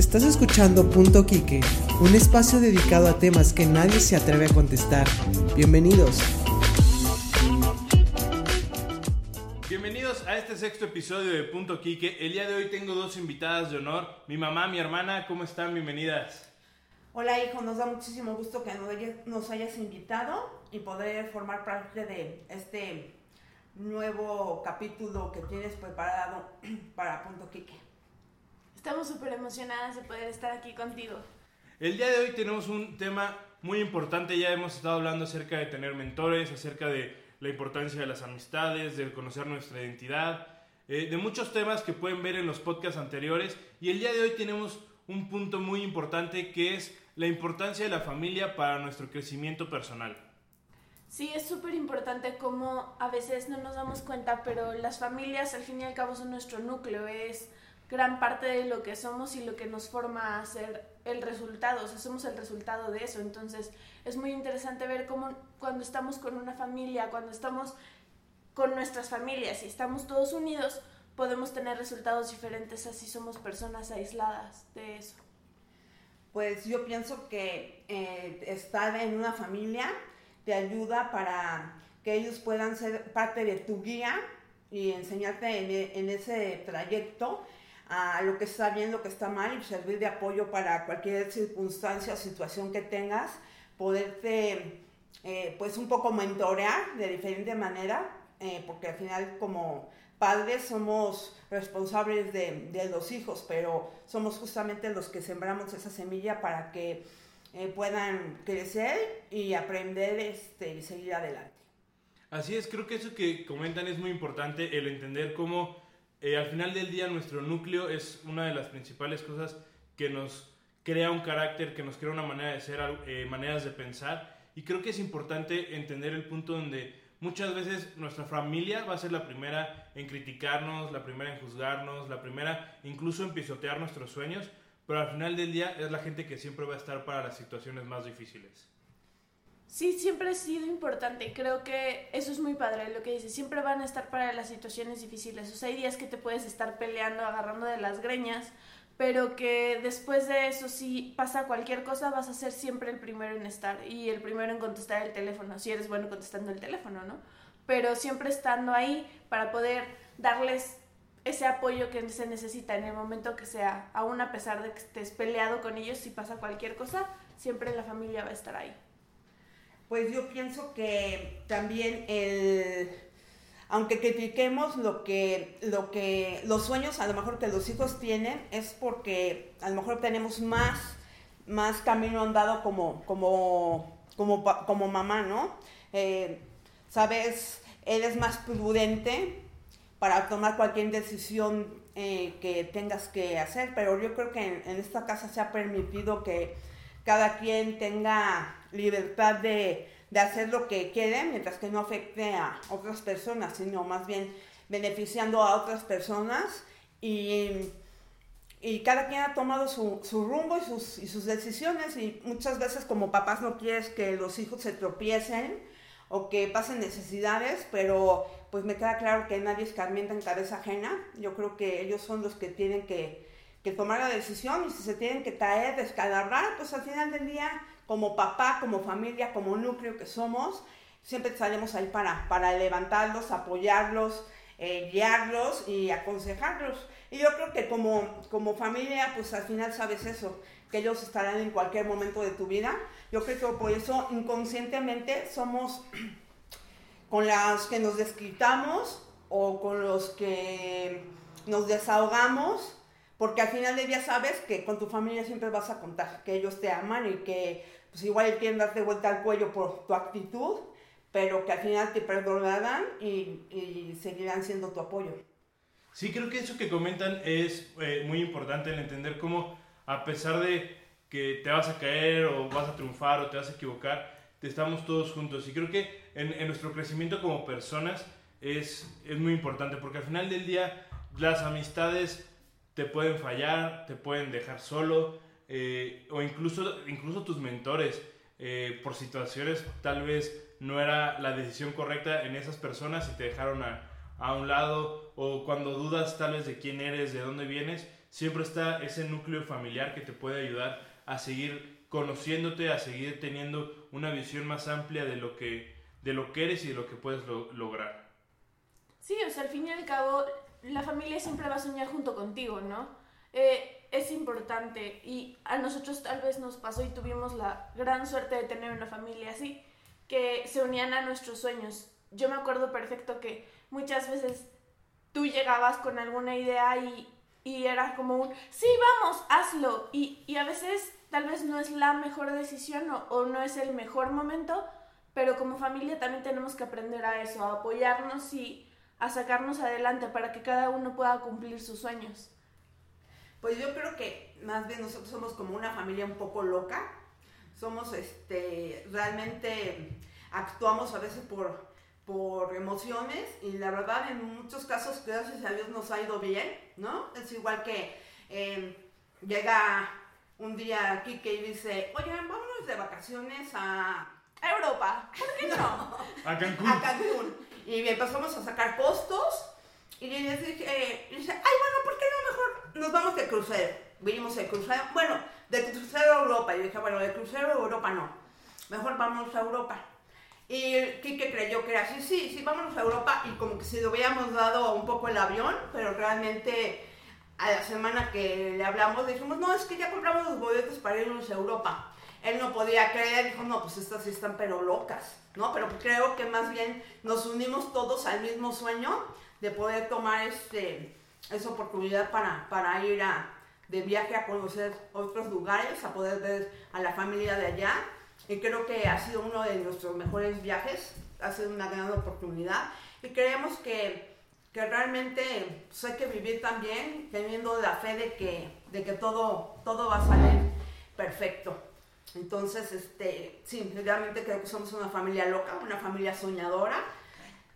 Estás escuchando Punto Quique, un espacio dedicado a temas que nadie se atreve a contestar. Bienvenidos. Bienvenidos a este sexto episodio de Punto Quique. El día de hoy tengo dos invitadas de honor, mi mamá, mi hermana. ¿Cómo están? Bienvenidas. Hola hijo, nos da muchísimo gusto que nos hayas invitado y poder formar parte de este nuevo capítulo que tienes preparado para Punto Quique. Estamos súper emocionadas de poder estar aquí contigo. El día de hoy tenemos un tema muy importante, ya hemos estado hablando acerca de tener mentores, acerca de la importancia de las amistades, de conocer nuestra identidad, eh, de muchos temas que pueden ver en los podcasts anteriores y el día de hoy tenemos un punto muy importante que es la importancia de la familia para nuestro crecimiento personal. Sí, es súper importante como a veces no nos damos cuenta, pero las familias al fin y al cabo son nuestro núcleo, es gran parte de lo que somos y lo que nos forma a ser el resultado, o sea, somos el resultado de eso. Entonces, es muy interesante ver cómo cuando estamos con una familia, cuando estamos con nuestras familias y estamos todos unidos, podemos tener resultados diferentes así somos personas aisladas de eso. Pues yo pienso que eh, estar en una familia te ayuda para que ellos puedan ser parte de tu guía y enseñarte en, en ese trayecto a lo que está bien, lo que está mal y servir de apoyo para cualquier circunstancia o situación que tengas, poderte eh, pues un poco mentorear de diferente manera, eh, porque al final como padres somos responsables de, de, los hijos, pero somos justamente los que sembramos esa semilla para que eh, puedan crecer y aprender este, y seguir adelante. Así es, creo que eso que comentan es muy importante, el entender cómo eh, al final del día nuestro núcleo es una de las principales cosas que nos crea un carácter, que nos crea una manera de ser, eh, maneras de pensar. Y creo que es importante entender el punto donde muchas veces nuestra familia va a ser la primera en criticarnos, la primera en juzgarnos, la primera incluso en pisotear nuestros sueños, pero al final del día es la gente que siempre va a estar para las situaciones más difíciles. Sí, siempre ha sido importante. Creo que eso es muy padre lo que dices. Siempre van a estar para las situaciones difíciles. O sea, hay días que te puedes estar peleando, agarrando de las greñas, pero que después de eso, si pasa cualquier cosa, vas a ser siempre el primero en estar y el primero en contestar el teléfono, si eres bueno contestando el teléfono, ¿no? Pero siempre estando ahí para poder darles ese apoyo que se necesita en el momento que sea, aún a pesar de que estés peleado con ellos, si pasa cualquier cosa, siempre la familia va a estar ahí. Pues yo pienso que también el, aunque critiquemos lo que, lo que, los sueños a lo mejor que los hijos tienen, es porque a lo mejor tenemos más, más camino andado como, como, como, mamá, ¿no? Eh, Sabes, eres más prudente para tomar cualquier decisión eh, que tengas que hacer, pero yo creo que en esta casa se ha permitido que cada quien tenga libertad de, de hacer lo que quiere mientras que no afecte a otras personas, sino más bien beneficiando a otras personas. Y, y cada quien ha tomado su, su rumbo y sus, y sus, decisiones. Y muchas veces como papás no quieres que los hijos se tropiecen o que pasen necesidades, pero pues me queda claro que nadie escarmienta en cabeza ajena, yo creo que ellos son los que tienen que, que tomar la decisión y si se tienen que caer, descalabrar, pues al final del día como papá, como familia, como núcleo que somos, siempre salimos ahí para, para levantarlos, apoyarlos, eh, guiarlos y aconsejarlos. Y yo creo que como, como familia, pues al final sabes eso, que ellos estarán en cualquier momento de tu vida. Yo creo que por eso inconscientemente somos con los que nos desquitamos o con los que nos desahogamos, porque al final del día sabes que con tu familia siempre vas a contar, que ellos te aman y que pues igual quieren darte vuelta al cuello por tu actitud, pero que al final te perdonarán y, y seguirán siendo tu apoyo. Sí, creo que eso que comentan es eh, muy importante el entender cómo a pesar de que te vas a caer o vas a triunfar o te vas a equivocar, te estamos todos juntos. Y creo que en, en nuestro crecimiento como personas es, es muy importante porque al final del día las amistades te pueden fallar, te pueden dejar solo, eh, o incluso, incluso tus mentores, eh, por situaciones tal vez no era la decisión correcta en esas personas y te dejaron a, a un lado o cuando dudas tal vez de quién eres, de dónde vienes, siempre está ese núcleo familiar que te puede ayudar a seguir conociéndote, a seguir teniendo una visión más amplia de lo que, de lo que eres y de lo que puedes lograr. Sí, o sea, al fin y al cabo, la familia siempre va a soñar junto contigo, ¿no? Eh, es importante y a nosotros tal vez nos pasó y tuvimos la gran suerte de tener una familia así, que se unían a nuestros sueños. Yo me acuerdo perfecto que muchas veces tú llegabas con alguna idea y, y era como un, sí, vamos, hazlo. Y, y, a veces tal vez no es la mejor decisión o, o, no es el mejor momento, pero como familia también tenemos que aprender a eso, a apoyarnos y a sacarnos adelante para que cada uno pueda cumplir sus sueños. Pues yo creo que más bien nosotros somos como una familia un poco loca. Somos, este, realmente actuamos a veces por, por emociones y la verdad en muchos casos, gracias a Dios, nos ha ido bien, ¿no? Es igual que em, llega un día aquí que dice, oye, vámonos de vacaciones a... Europa, ¿por qué no? a Cancún. A Cancún. Y empezamos a sacar costos y le dije, eh, dice, ay, bueno, ¿por qué no mejor nos vamos de crucero? Vinimos de crucero, bueno, de crucero a Europa. Yo dije, bueno, de crucero a Europa no, mejor vamos a Europa. Y Kike creyó que era así, sí, sí, vámonos a Europa. Y como que si le hubiéramos dado un poco el avión, pero realmente a la semana que le hablamos dijimos, no, es que ya compramos los boletos para irnos a Europa. Él no podía creer, dijo, no, pues estas sí están pero locas, ¿no? Pero creo que más bien nos unimos todos al mismo sueño de poder tomar este, esa oportunidad para, para ir a, de viaje a conocer otros lugares, a poder ver a la familia de allá. Y creo que ha sido uno de nuestros mejores viajes, ha sido una gran oportunidad. Y creemos que, que realmente pues, hay que vivir también teniendo la fe de que, de que todo, todo va a salir perfecto. Entonces, este, sí, realmente creo que somos una familia loca, una familia soñadora.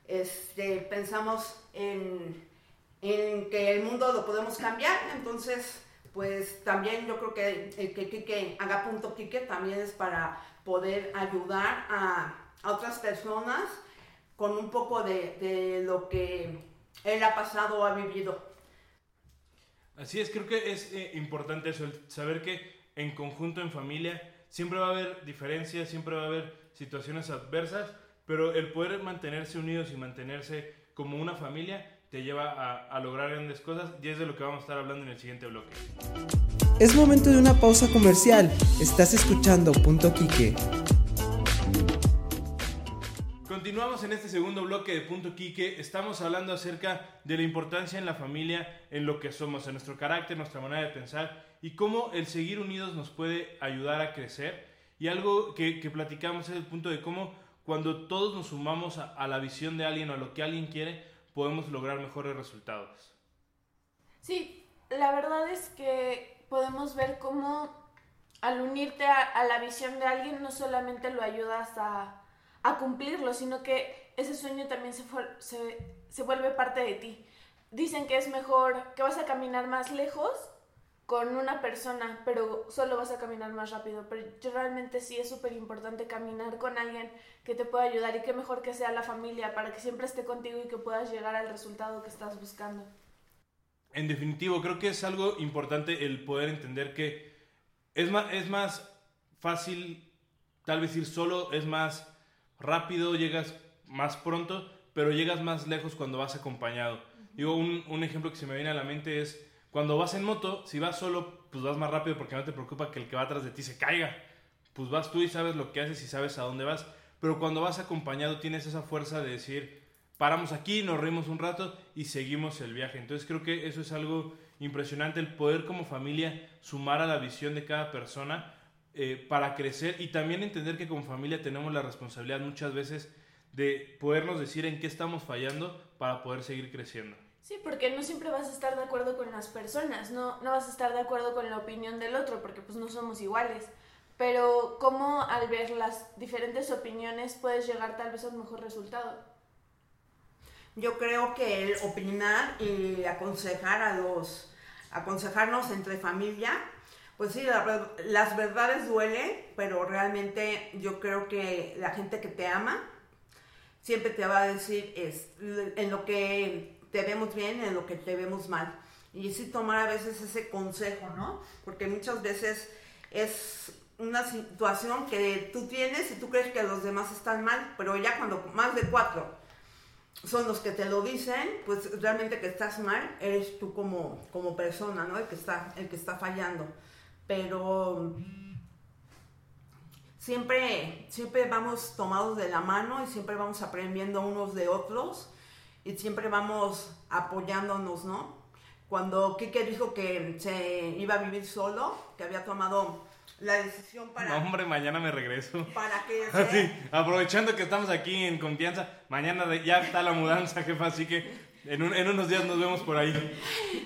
Este, pensamos en, en que el mundo lo podemos cambiar, entonces pues también yo creo que el que Kike haga punto Kike también es para poder ayudar a, a otras personas con un poco de, de, lo que él ha pasado o ha vivido. Así es, creo que es eh, importante eso, el saber que en conjunto, en familia, siempre va a haber diferencias, siempre va a haber situaciones adversas, pero el poder mantenerse unidos y mantenerse como una familia te lleva a, a, lograr grandes cosas y es de lo que vamos a estar hablando en el siguiente bloque. Es momento de una pausa comercial. Estás escuchando Punto Quique. Continuamos en este segundo bloque de Punto Quique. Estamos hablando acerca de la importancia en la familia, en lo que somos, en nuestro carácter, nuestra manera de pensar y cómo el seguir unidos nos puede ayudar a crecer. Y algo que, que platicamos es el punto de cómo cuando todos nos sumamos a, la visión de alguien o a lo que alguien quiere, podemos lograr mejores resultados. Sí, la verdad es que podemos ver cómo al unirte a, la visión de alguien no solamente lo ayudas a, a cumplirlo, sino que ese sueño también se, se, se vuelve parte de ti. Dicen que es mejor, que vas a caminar más lejos con una persona, pero solo vas a caminar más rápido. Pero realmente sí es súper importante caminar con alguien que te pueda ayudar y que mejor que sea la familia para que siempre esté contigo y que puedas llegar al resultado que estás buscando. En definitivo, creo que es algo importante el poder entender que es más, es más fácil tal vez ir solo, es más rápido, llegas más pronto, pero llegas más lejos cuando vas acompañado. Digo, un, un ejemplo que se me viene a la mente es cuando vas en moto, si vas solo, pues vas más rápido porque no te preocupa que el que va atrás de ti se caiga. Pues vas tú y sabes lo que haces y sabes a dónde vas. Pero cuando vas acompañado tienes esa fuerza de decir, paramos aquí, nos reímos un rato y seguimos el viaje. Entonces creo que eso es algo impresionante, el poder como familia sumar a la visión de cada persona eh, para crecer y también entender que como familia tenemos la responsabilidad muchas veces de podernos decir en qué estamos fallando para poder seguir creciendo. Sí, porque no siempre vas a estar de acuerdo con las personas, no, no vas a estar de acuerdo con la opinión del otro, porque pues no somos iguales. Pero cómo al ver las diferentes opiniones puedes llegar tal vez a un mejor resultado. Yo creo que el opinar y aconsejar a los, aconsejarnos entre familia, pues sí, la, las verdades duelen, pero realmente yo creo que la gente que te ama siempre te va a decir es, en lo que te vemos bien, en lo que te vemos mal. Y sí tomar a veces ese consejo, ¿no? Porque muchas veces es una situación que tú tienes y tú crees que los demás están mal, pero ya cuando más de cuatro son los que te lo dicen, pues realmente que estás mal eres tú como, como persona, ¿no? El que, está, el que está fallando. Pero siempre, siempre vamos tomados de la mano y siempre vamos aprendiendo unos de otros y siempre vamos apoyándonos, ¿no? Cuando Kike dijo que se iba a vivir solo, que había tomado la decisión para... No, hombre, mañana me regreso. Para que... Sí, aprovechando que estamos aquí en confianza, mañana ya está la mudanza, jefa, así que en, unos días nos vemos por ahí.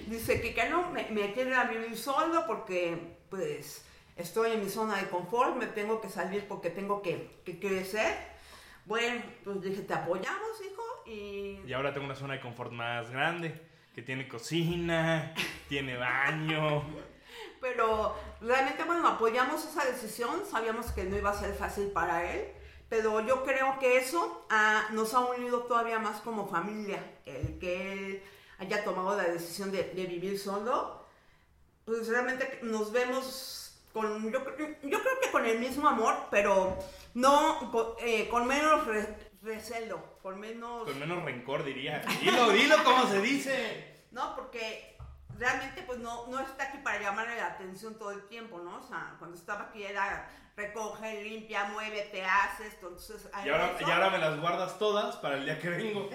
Dice que no, me, me a vivir solo porque, pues, estoy en mi zona de confort, me tengo que salir porque tengo que, que crecer. Bueno, pues dije, te apoyamos, hijo, y... Y ahora tengo una zona de confort más grande, que tiene cocina, tiene baño. Pero realmente, bueno, apoyamos esa decisión, sabíamos que no iba a ser fácil para él, pero yo creo que eso ah, nos ha unido todavía más como familia, el que él haya tomado la decisión de, vivir solo, pues realmente nos vemos con, yo, yo, creo que con el mismo amor, pero no con, eh, menos recelo, con menos... Con menos rencor, diría. Dilo, dilo como se dice. No, porque realmente pues no, no está aquí para llamarle la atención todo el tiempo, ¿no? O sea, cuando estaba aquí era recoge, limpia, mueve, te haces, entonces... Y ahora, y ahora me las guardas todas para el día que vengo.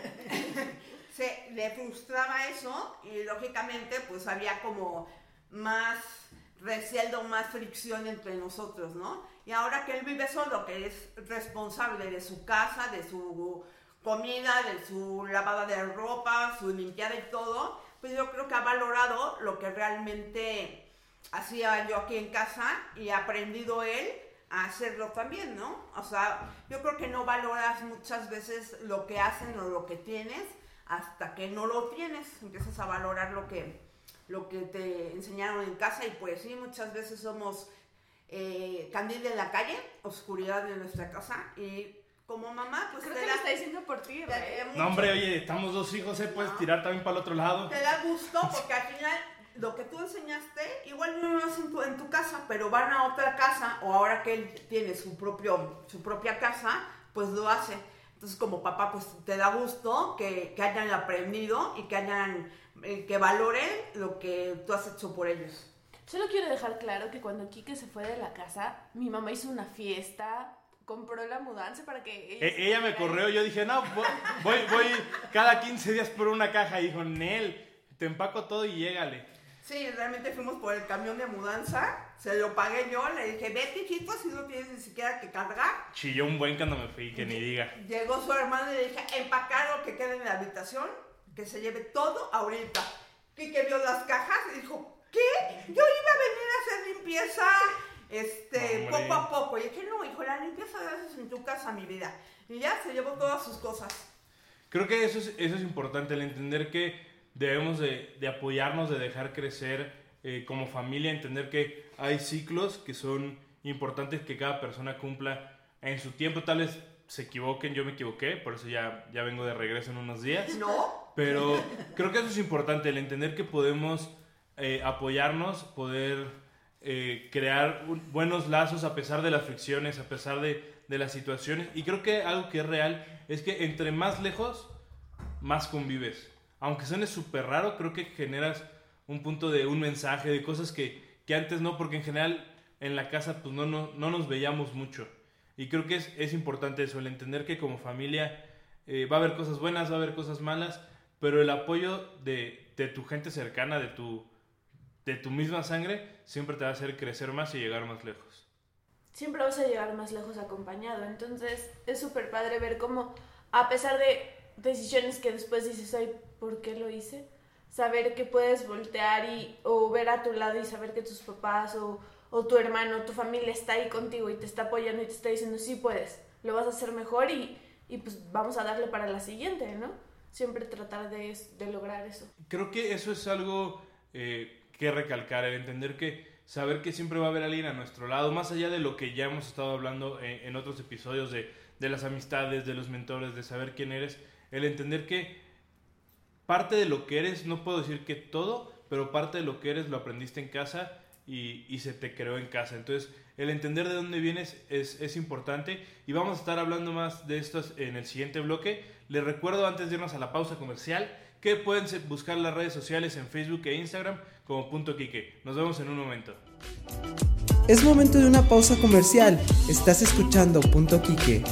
Se le frustraba eso y lógicamente pues había como más recelo, más fricción entre nosotros, ¿no? Y ahora que él vive solo, que es responsable de su casa, de su comida, de su lavada de ropa, su limpiada y todo, pues yo creo que ha valorado lo que realmente hacía yo aquí en casa y ha aprendido él a hacerlo también, ¿no? O sea, yo creo que no valoras muchas veces lo que hacen o lo que tienes hasta que no lo tienes, empiezas a valorar lo que, lo que te enseñaron en casa y pues sí, muchas veces somos eh, candil en la calle, oscuridad en nuestra casa y como mamá, pues Creo te que lo está diciendo por ti, No, hombre, oye, estamos dos hijos, ¿eh? Puedes tirar también para el otro lado. Te da gusto porque al final lo que tú enseñaste, igual no lo hacen en tu, casa, pero van a otra casa, o ahora que él tiene su, propio, su propia casa, pues lo hace. Entonces, como papá, pues te da gusto que, que hayan aprendido y que hayan, eh, que valoren lo que tú has hecho por ellos. Solo quiero dejar claro que cuando Kike se fue de la casa, mi mamá hizo una fiesta, compró la mudanza para que ella, e-, ella me corrió, yo dije, no, voy, voy cada 15 días por una caja. Y dijo, Nel, te empaco todo y llégale. Sí, realmente fuimos por el camión de mudanza, se lo pagué yo, le dije, vete chico, si no tienes ni siquiera que cargar. Chilló un buen cuando me fui, que ni diga. Llegó su hermano y le dije, empacar lo que quede en la habitación, que se lleve todo ahorita. Y que vio las cajas y dijo, ¿qué? Yo iba a venir a hacer limpieza este, poco a poco. Y dije, no, hijo, la limpieza de haces en tu casa, mi vida. Y ya se llevó todas sus cosas. Creo que eso es, eso es importante, el entender que debemos de, de apoyarnos, de dejar crecer eh, como familia, entender que hay ciclos que son importantes que cada persona cumpla en su tiempo. Tal vez se equivoquen, yo me equivoqué, por eso ya, ya vengo de regreso en unos días. No. Pero creo que eso es importante, el entender que podemos eh, apoyarnos, poder eh, crear buenos lazos a pesar de las fricciones, a pesar de, de, las situaciones. Y creo que algo que es real es que entre más lejos, más convives. Aunque suene súper raro, creo que generas un punto de un mensaje, de cosas que, que antes no, porque en general en la casa pues no, no, no nos veíamos mucho. Y creo que es, es importante eso, el entender que como familia eh, va a haber cosas buenas, va a haber cosas malas, pero el apoyo de, de tu gente cercana, de tu, de tu misma sangre, siempre te va a hacer crecer más y llegar más lejos. Siempre vas a llegar más lejos acompañado. Entonces es súper padre ver cómo, a pesar de decisiones que después dices, ay, ¿por qué lo hice? Saber que puedes voltear y, o ver a tu lado y saber que tus papás o, o tu hermano, tu familia está ahí contigo y te está apoyando y te está diciendo, sí puedes, lo vas a hacer mejor y, y pues vamos a darle para la siguiente, ¿no? Siempre tratar de, de lograr eso. Creo que eso es algo eh, recalcar, el entender que saber que siempre va a haber alguien a nuestro lado, más allá de lo que ya hemos estado hablando en, otros episodios de, las amistades, de los mentores, de saber quién eres, el entender que parte de lo que eres, no puedo decir que todo, pero parte de lo que eres lo aprendiste en casa y, y se te creó en casa. Entonces, el entender de dónde vienes es, es, importante y vamos a estar hablando más de esto en el siguiente bloque. Les recuerdo antes de irnos a la pausa comercial que pueden buscar las redes sociales en Facebook e Instagram como Punto Quique. Nos vemos en un momento. Es momento de una pausa comercial. Estás escuchando Punto Quique.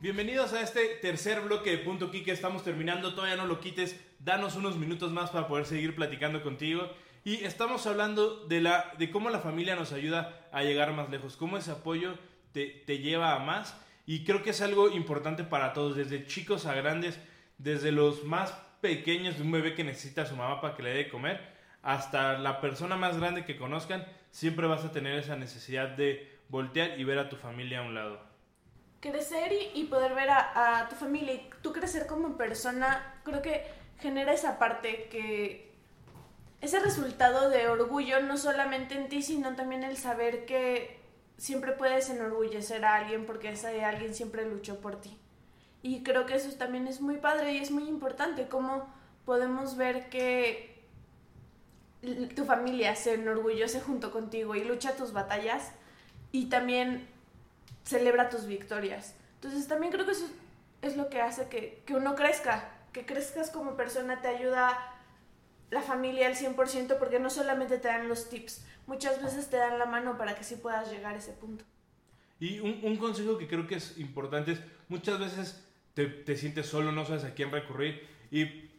Bienvenidos a este tercer bloque de Punto Quique. Estamos terminando, todavía no lo quites. Danos unos minutos más para poder seguir platicando contigo. Y estamos hablando de, la, de cómo la familia nos ayuda a llegar más lejos, cómo ese apoyo te, te lleva a más. Y creo que es algo importante para todos, desde chicos a grandes, desde los más pequeños de un bebé que necesita a su mamá para que le dé comer, hasta la persona más grande que conozcan, siempre vas a tener esa necesidad de voltear y ver a tu familia a un lado. Crecer y, poder ver a, a tu familia y tú crecer como persona, creo que genera esa parte que ese resultado de orgullo no solamente en ti, sino también el saber que siempre puedes enorgullecer a alguien porque ese alguien siempre luchó por ti. Y creo que eso también es muy padre y es muy importante, cómo podemos ver que tu familia se enorgullece junto contigo y lucha tus batallas y también celebra tus victorias. Entonces también creo que eso es lo que hace que, que uno crezca, que crezcas como persona te ayuda la familia al 100% porque no solamente te dan los tips, muchas veces te dan la mano para que sí puedas llegar a ese punto. Y un, consejo que creo que es importante es, muchas veces te, te, sientes solo, no sabes a quién recurrir y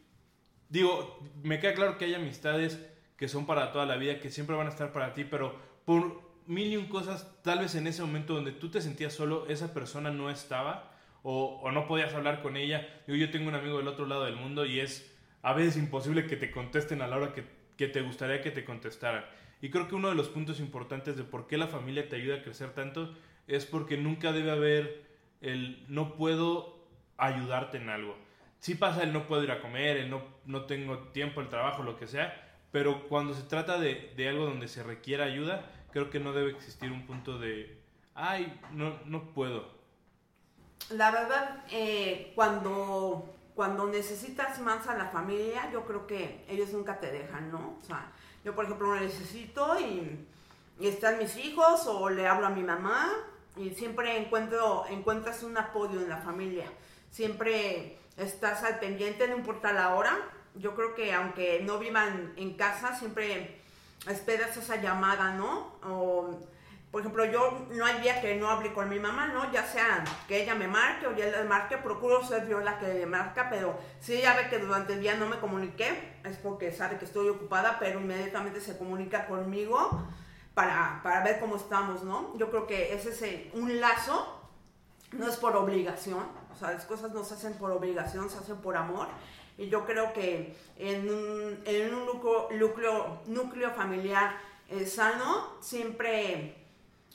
digo, me queda claro que hay amistades que son para toda la vida, que siempre van a estar para ti, pero por mil y un cosas, tal vez en ese momento donde tú te sentías solo, esa persona no estaba o, o no podías hablar con ella. Digo, yo tengo un amigo del otro lado del mundo y es a veces imposible que te contesten a la hora que, que te gustaría que te contestaran. Y creo que uno de los puntos importantes de por qué la familia te ayuda a crecer tanto es porque nunca debe haber el no puedo ayudarte en algo. Sí pasa el no puedo ir a comer, el no, no tengo tiempo, el trabajo, lo que sea, pero cuando se trata de, de algo donde se requiera ayuda, creo que no debe existir un punto de, ay, no, no puedo. La verdad, eh, cuando cuando necesitas más a la familia, yo creo que ellos nunca te dejan, ¿no? O sea, yo por ejemplo lo necesito y, están mis hijos o le hablo a mi mamá y siempre encuentro, encuentras un apoyo en la familia. Siempre estás al pendiente, no importa la hora. Yo creo que aunque no vivan en casa, siempre esperas esa llamada, ¿no? O, por ejemplo, yo no hay día que no hable con mi mamá, ¿no? Ya sea que ella me marque o yo le marque, procuro ser yo la que le marca, pero si ella ve que durante el día no me comuniqué, es porque sabe que estoy ocupada, pero inmediatamente se comunica conmigo para, para ver cómo estamos, ¿no? Yo creo que ese es un lazo, no es por obligación, o sea, las cosas no se hacen por obligación, se hacen por amor. Y yo creo que en un, en un núcleo familiar eh, sano, siempre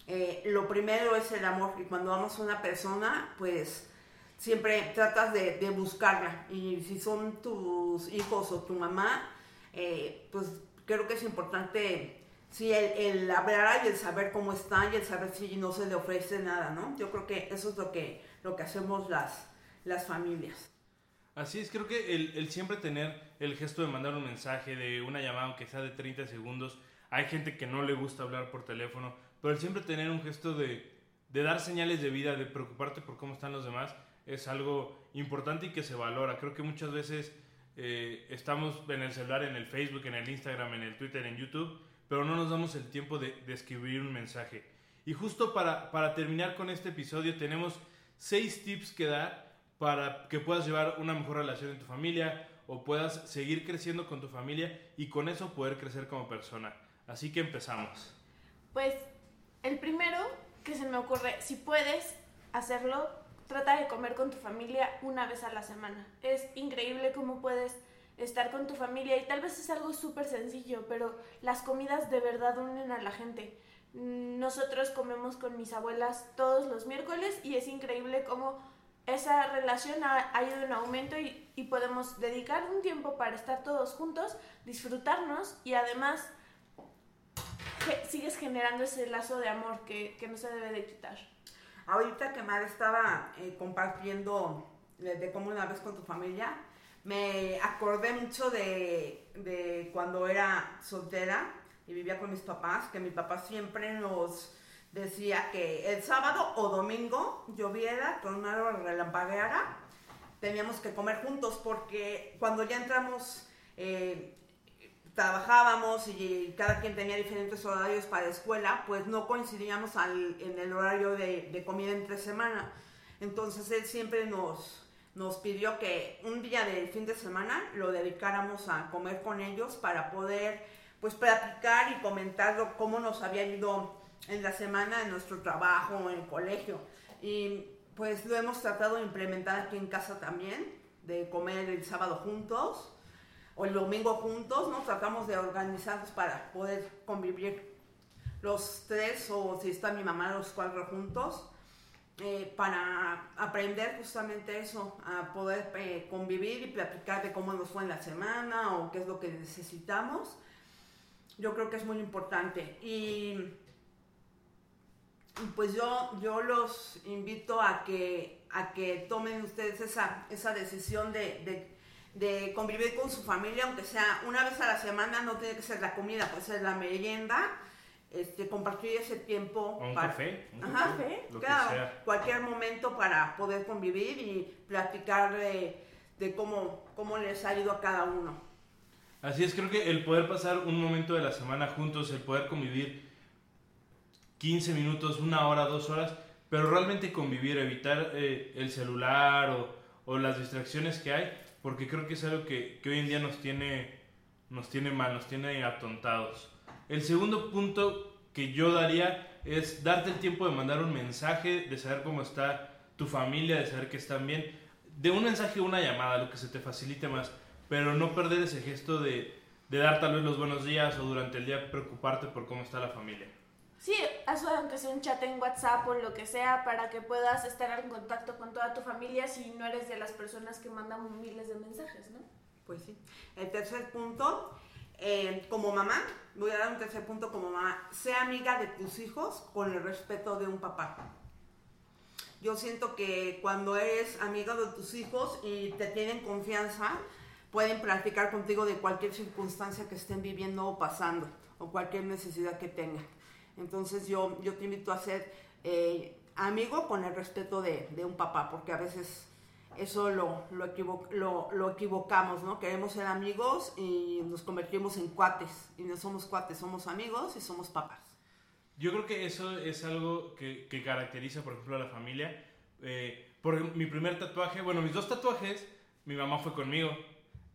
eh, lo primero es el amor y cuando amas a una persona, pues siempre tratas de, buscarla y si son tus hijos o tu mamá, eh, pues creo que es importante, sí, el, hablar y el saber cómo está y el saber si no se le ofrece nada, ¿no? Yo creo que eso es lo que, lo que hacemos las, las familias. Así es, creo que el, el siempre tener el gesto de mandar un mensaje, de una llamada, aunque sea de 30 segundos, hay gente que no le gusta hablar por teléfono, pero el siempre tener un gesto de, de dar señales de vida, de preocuparte por cómo están los demás, es algo importante y que se valora. Creo que muchas veces eh, estamos en el celular, en el Facebook, en el Instagram, en el Twitter, en YouTube, pero no nos damos el tiempo de, de escribir un mensaje. Y justo para, para terminar con este episodio tenemos seis tips que dar para que puedas llevar una mejor relación en tu familia o puedas seguir creciendo con tu familia y con eso poder crecer como persona. Así que empezamos. Pues el primero que se me ocurre, si puedes hacerlo, trata de comer con tu familia una vez a la semana. Es increíble cómo puedes estar con tu familia y tal vez es algo súper sencillo, pero las comidas de verdad unen a la gente. Nosotros comemos con mis abuelas todos los miércoles y es increíble cómo esa relación ha, ha ido en aumento y, y podemos dedicar un tiempo para estar todos juntos, disfrutarnos y además sigues generando ese lazo de amor que, que no se debe de quitar. Ahorita que Mar estaba eh, compartiendo de, cómo una vez con tu familia, me acordé mucho de, de, cuando era soltera y vivía con mis papás, que mi papá siempre nos decía que el sábado o domingo lloviera, tornara o relampagueara, teníamos que comer juntos porque cuando ya entramos... Eh, trabajábamos y cada quien tenía diferentes horarios para la escuela, pues no coincidíamos en el horario de, comida entre semana. Entonces él siempre nos, nos pidió que un día del fin de semana lo dedicáramos a comer con ellos para poder pues platicar y comentar cómo nos había ido en la semana en nuestro trabajo, en el colegio. Y pues lo hemos tratado de implementar aquí en casa también, de comer el sábado juntos o el domingo juntos, ¿no? Tratamos de organizarnos para poder convivir los tres o si está mi mamá los cuatro juntos. Eh, para aprender justamente eso, a poder eh, convivir y platicar de cómo nos fue en la semana o qué es lo que necesitamos. Yo creo que es muy importante. Y pues yo, yo los invito a que, a que tomen ustedes esa, esa decisión de de convivir con su familia, aunque sea una vez a la semana, no tiene que ser la comida, puede ser la merienda, este, compartir ese tiempo. un café. Un café, claro, cualquier momento para poder convivir y platicar de, de, cómo, cómo les ha ido a cada uno. Así es, creo que el poder pasar un momento de la semana juntos, el poder convivir 15 minutos, una hora, dos horas, pero realmente convivir, evitar eh, el celular o, o las distracciones que hay, porque creo que es algo que, hoy en día nos tiene, nos tiene mal, nos tiene atontados. El segundo punto que yo daría es darte el tiempo de mandar un mensaje, de saber cómo está tu familia, de saber que están bien, de un mensaje o una llamada, lo que se te facilite más, pero no perder ese gesto de, de dar tal vez los buenos días o durante el día preocuparte por cómo está la familia. Sí, haz aunque sea un chat en WhatsApp o lo que sea para que puedas estar en contacto con toda tu familia si no eres de las personas que mandan miles de mensajes, ¿no? Pues sí. El tercer punto, eh, como mamá, voy a dar un tercer punto como mamá, sea amiga de tus hijos con el respeto de un papá. Yo siento que cuando eres amiga de tus hijos y te tienen confianza, pueden platicar contigo de cualquier circunstancia que estén viviendo o pasando o cualquier necesidad que tengan. Entonces yo, yo te invito a ser eh, amigo con el respeto de, un papá, porque a veces eso lo, lo, equivocamos, ¿no? Queremos ser amigos y nos convertimos en cuates. Y no somos cuates, somos amigos y somos papás. Yo creo que eso es algo que, caracteriza, por ejemplo, a la familia. Eh, por mi primer tatuaje, bueno, mis dos tatuajes, mi mamá fue conmigo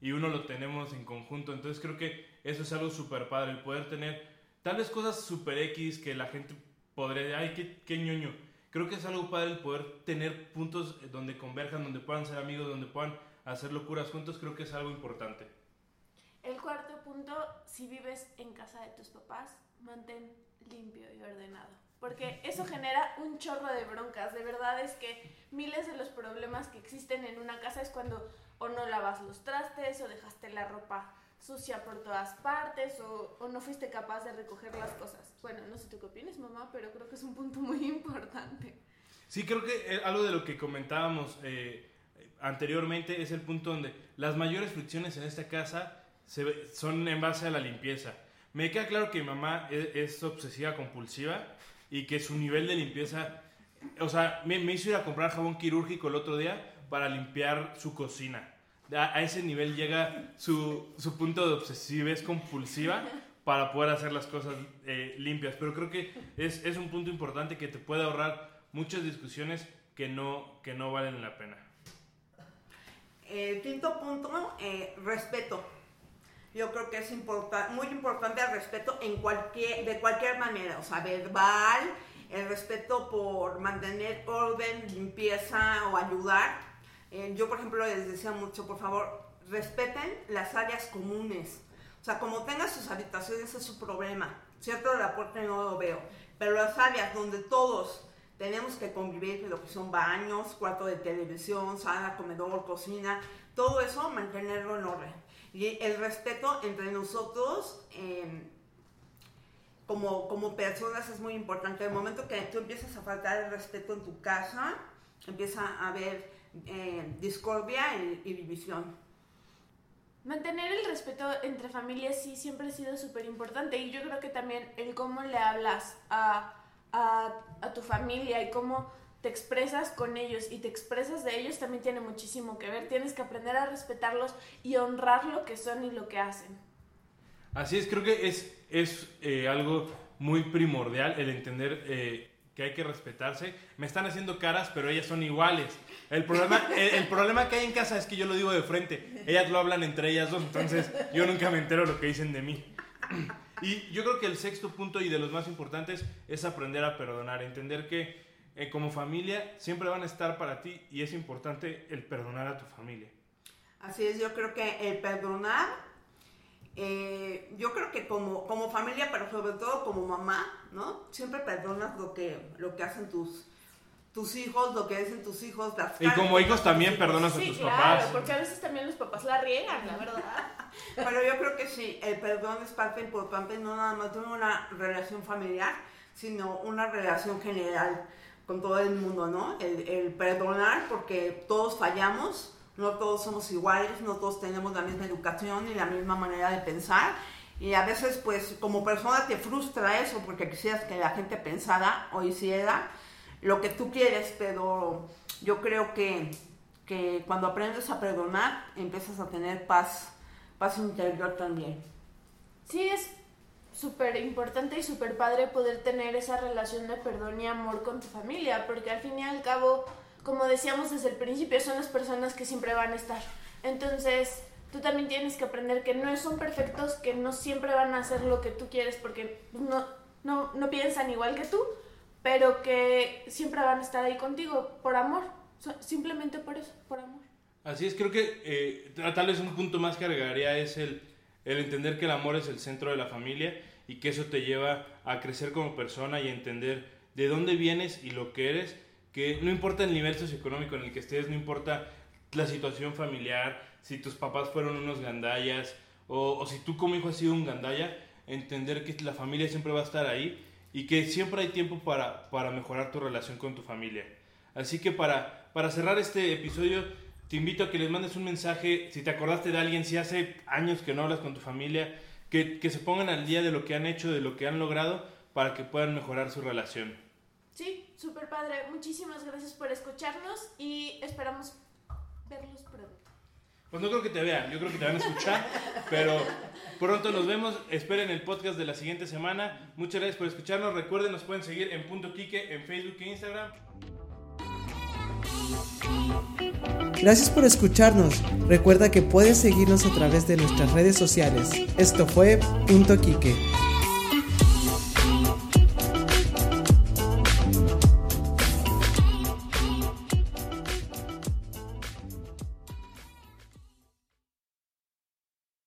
y uno lo tenemos en conjunto. Entonces creo que eso es algo súper padre, el poder tener Tal vez cosas super X que la gente podría, ay, qué, qué ñoño. Creo que es algo padre el poder tener puntos donde converjan, donde puedan ser amigos, donde puedan hacer locuras juntos, creo que es algo importante. El cuarto punto, si vives en casa de tus papás, mantén limpio y ordenado. Porque eso genera un chorro de broncas. De verdad es que miles de los problemas que existen en una casa es cuando o no lavas los trastes o dejaste la ropa sucia por todas partes o, no fuiste capaz de recoger las cosas. Bueno, no sé tú qué opinas, mamá, pero creo que es un punto muy importante. Sí, creo que eh, algo de lo que comentábamos eh, anteriormente es el punto donde las mayores fricciones en esta casa son en base a la limpieza. Me queda claro que mi mamá es, obsesiva compulsiva y que su nivel de limpieza, o sea, me, me hizo ir a comprar jabón quirúrgico el otro día para limpiar su cocina a, ese nivel llega su, su punto de obsesividad compulsiva para poder hacer las cosas eh, limpias. Pero creo que es, es, un punto importante que te puede ahorrar muchas discusiones que no, que no valen la pena. El quinto punto, eh, respeto. Yo creo que es muy importante el respeto en cualquier, de cualquier manera, o sea, verbal, el respeto por mantener orden, limpieza o ayudar eh, yo, por ejemplo, les decía mucho, por favor, respeten las áreas comunes. O sea, como tengan sus habitaciones es su problema. Cierto, la puerta no lo veo. Pero las áreas donde todos tenemos que convivir, lo que son baños, cuarto de televisión, sala, comedor, cocina, todo eso mantenerlo en orden. Y el respeto entre nosotros, em, como, como personas es muy importante. El momento que tú empiezas a faltar el respeto en tu casa, empieza a haber eh, discordia y, división. Mantener el respeto entre familias sí siempre ha sido súper importante y yo creo que también el cómo le hablas a, a, a, tu familia y cómo te expresas con ellos y te expresas de ellos también tiene muchísimo que ver. Tienes que aprender a respetarlos y honrar lo que son y lo que hacen. Así es, creo que es, es eh, algo muy primordial el entender eh, que hay que respetarse. Me están haciendo caras, pero ellas son iguales. El problema, el, problema que hay en casa es que yo lo digo de frente. Ellas lo hablan entre ellas dos, entonces yo nunca me entero lo que dicen de mí. Y yo creo que el sexto punto y de los más importantes es aprender a perdonar, entender que eh, como familia siempre van a estar para ti y es importante el perdonar a tu familia. Así es, yo creo que el perdonar eh, yo creo que como, como familia, pero sobre todo como mamá, ¿no? Siempre perdonas lo que, lo que hacen tus, tus hijos, lo que dicen tus hijos. Las y como hijos también perdonas a tus claro, papás. porque a veces también los papás la riegan, la verdad. pero yo creo que sí, el perdón es parte importante, no nada más de una relación familiar, sino una relación general con todo el mundo, ¿no? El, el perdonar porque todos fallamos no todos somos iguales, no todos tenemos la misma educación y la misma manera de pensar. Y a veces, pues, como persona te frustra eso porque quisieras que la gente pensara o hiciera lo que tú quieres, pero yo creo que, que cuando aprendes a perdonar, empiezas a tener paz, paz interior también. Sí, es súper importante y súper padre poder tener esa relación de perdón y amor con tu familia, porque al fin y al cabo como decíamos desde el principio, son las personas que siempre van a estar. Entonces, tú también tienes que aprender que no son perfectos, que no siempre van a hacer lo que tú quieres porque no, no, no piensan igual que tú, pero que siempre van a estar ahí contigo por amor, simplemente por eso, por amor. Así es, creo que eh, tal vez un punto más que agregaría es el, el entender que el amor es el centro de la familia y que eso te lleva a crecer como persona y entender de dónde vienes y lo que eres que no importa el nivel socioeconómico en el que estés, no importa la situación familiar, si tus papás fueron unos gandallas o, si tú como hijo has sido un gandalla, entender que la familia siempre va a estar ahí y que siempre hay tiempo para, para mejorar tu relación con tu familia. Así que para, para cerrar este episodio, te invito a que les mandes un mensaje, si te acordaste de alguien, si hace años que no hablas con tu familia, que, que se pongan al día de lo que han hecho, de lo que han logrado, para que puedan mejorar su relación. Sí, súper padre. Muchísimas gracias por escucharnos y esperamos verlos pronto. Pues no creo que te vean, yo creo que te van a escuchar, pero pronto nos vemos. Esperen el podcast de la siguiente semana. Muchas gracias por escucharnos. Recuerden, nos pueden seguir en Punto Quique en Facebook e Instagram. Gracias por escucharnos. Recuerda que puedes seguirnos a través de nuestras redes sociales. Esto fue Punto Quique.